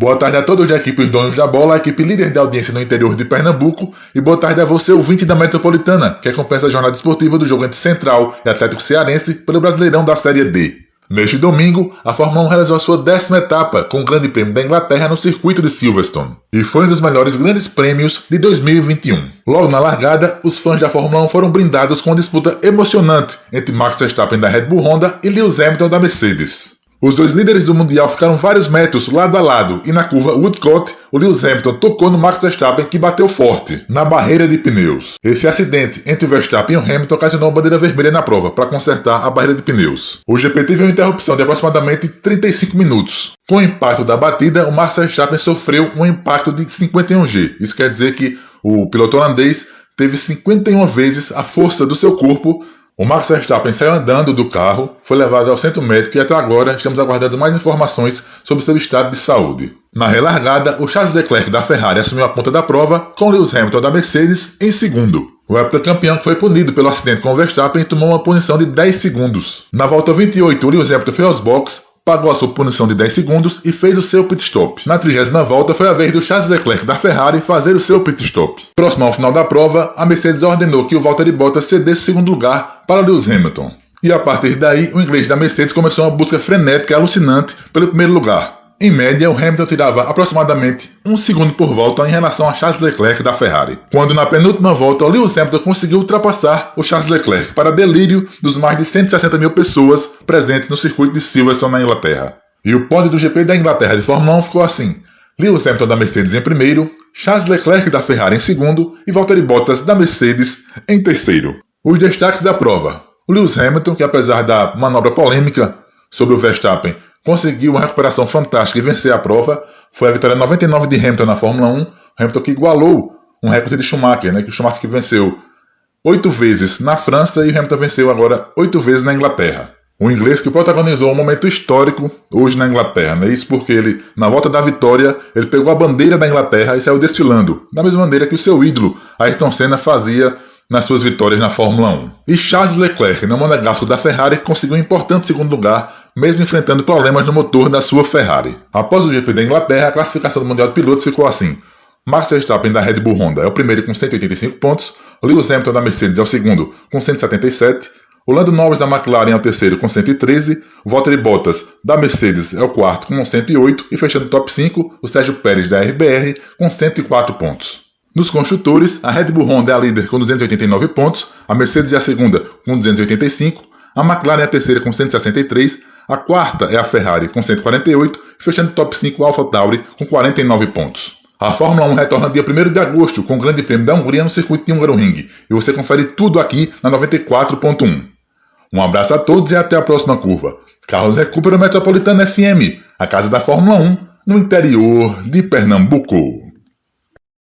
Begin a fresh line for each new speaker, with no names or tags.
Boa tarde a todos da equipe Os Donos da Bola, a equipe líder de audiência no interior de Pernambuco, e boa tarde a você, ouvinte da Metropolitana, que acompanha a jornada esportiva do jogo entre Central e Atlético Cearense pelo Brasileirão da Série D. Neste domingo, a Fórmula 1 realizou a sua décima etapa com o Grande Prêmio da Inglaterra no circuito de Silverstone, e foi um dos melhores grandes prêmios de 2021. Logo na largada, os fãs da Fórmula 1 foram brindados com uma disputa emocionante entre Max Verstappen da Red Bull Honda e Lewis Hamilton da Mercedes. Os dois líderes do Mundial ficaram vários metros lado a lado e na curva Woodcote, o Lewis Hamilton tocou no Max Verstappen que bateu forte na barreira de pneus. Esse acidente entre o Verstappen e o Hamilton ocasionou uma bandeira vermelha na prova para consertar a barreira de pneus. O GP teve uma interrupção de aproximadamente 35 minutos. Com o impacto da batida, o Max Verstappen sofreu um impacto de 51G. Isso quer dizer que o piloto holandês teve 51 vezes a força do seu corpo o Max Verstappen saiu andando do carro, foi levado ao centro médico e até agora estamos aguardando mais informações sobre seu estado de saúde. Na relargada, o Charles Leclerc da Ferrari assumiu a ponta da prova, com Lewis Hamilton da Mercedes em segundo. O heptacampeão foi punido pelo acidente com o Verstappen e tomou uma punição de 10 segundos. Na volta 28, o Lewis Hamilton foi aos boxes, pagou a sua punição de 10 segundos e fez o seu pit stop. Na trigésima volta foi a vez do Charles Leclerc da Ferrari fazer o seu pit stop. Próximo ao final da prova, a Mercedes ordenou que o Valtteri Bottas cedesse segundo lugar para Lewis Hamilton. E a partir daí, o inglês da Mercedes começou uma busca frenética e alucinante pelo primeiro lugar. Em média, o Hamilton tirava aproximadamente um segundo por volta em relação a Charles Leclerc da Ferrari, quando na penúltima volta Lewis Hamilton conseguiu ultrapassar o Charles Leclerc para delírio dos mais de 160 mil pessoas presentes no circuito de Silverstone na Inglaterra. E o pódio do GP da Inglaterra de Fórmula 1 ficou assim: Lewis Hamilton da Mercedes em primeiro, Charles Leclerc da Ferrari em segundo e Valtteri Bottas da Mercedes em terceiro. Os destaques da prova: o Lewis Hamilton, que apesar da manobra polêmica sobre o Verstappen, conseguiu uma recuperação fantástica e vencer a prova. Foi a vitória 99 de Hamilton na Fórmula 1. Hamilton que igualou um recorde de Schumacher, né, que o Schumacher que venceu oito vezes na França e Hamilton venceu agora oito vezes na Inglaterra. O inglês que protagonizou um momento histórico hoje na Inglaterra, né? Isso porque ele, na volta da vitória, ele pegou a bandeira da Inglaterra e saiu desfilando, da mesma maneira que o seu ídolo, Ayrton Senna, fazia nas suas vitórias na Fórmula 1. E Charles Leclerc, no monegasco da Ferrari, conseguiu um importante segundo lugar, mesmo enfrentando problemas no motor da sua Ferrari. Após o GP da Inglaterra, a classificação do Mundial de Pilotos ficou assim. Max Verstappen da Red Bull Honda é o primeiro com 185 pontos, Lewis Hamilton da Mercedes é o segundo com 177, o Lando Norris da McLaren é o terceiro com 113, o Valtteri Bottas da Mercedes é o quarto com 108 e fechando o top 5, o Sérgio Pérez da RBR com 104 pontos. Nos construtores, a Red Bull Honda é a líder com 289 pontos, a Mercedes é a segunda com 285, a McLaren é a terceira com 163, a quarta é a Ferrari com 148, fechando o top 5 a AlphaTauri com 49 pontos. A Fórmula 1 retorna dia 1 de agosto com o Grande Prêmio da Hungria no circuito de Hungaroring e você confere tudo aqui na 94.1. Um abraço a todos e até a próxima curva. Carlos Recupera Metropolitana FM, a casa da Fórmula 1 no interior de Pernambuco.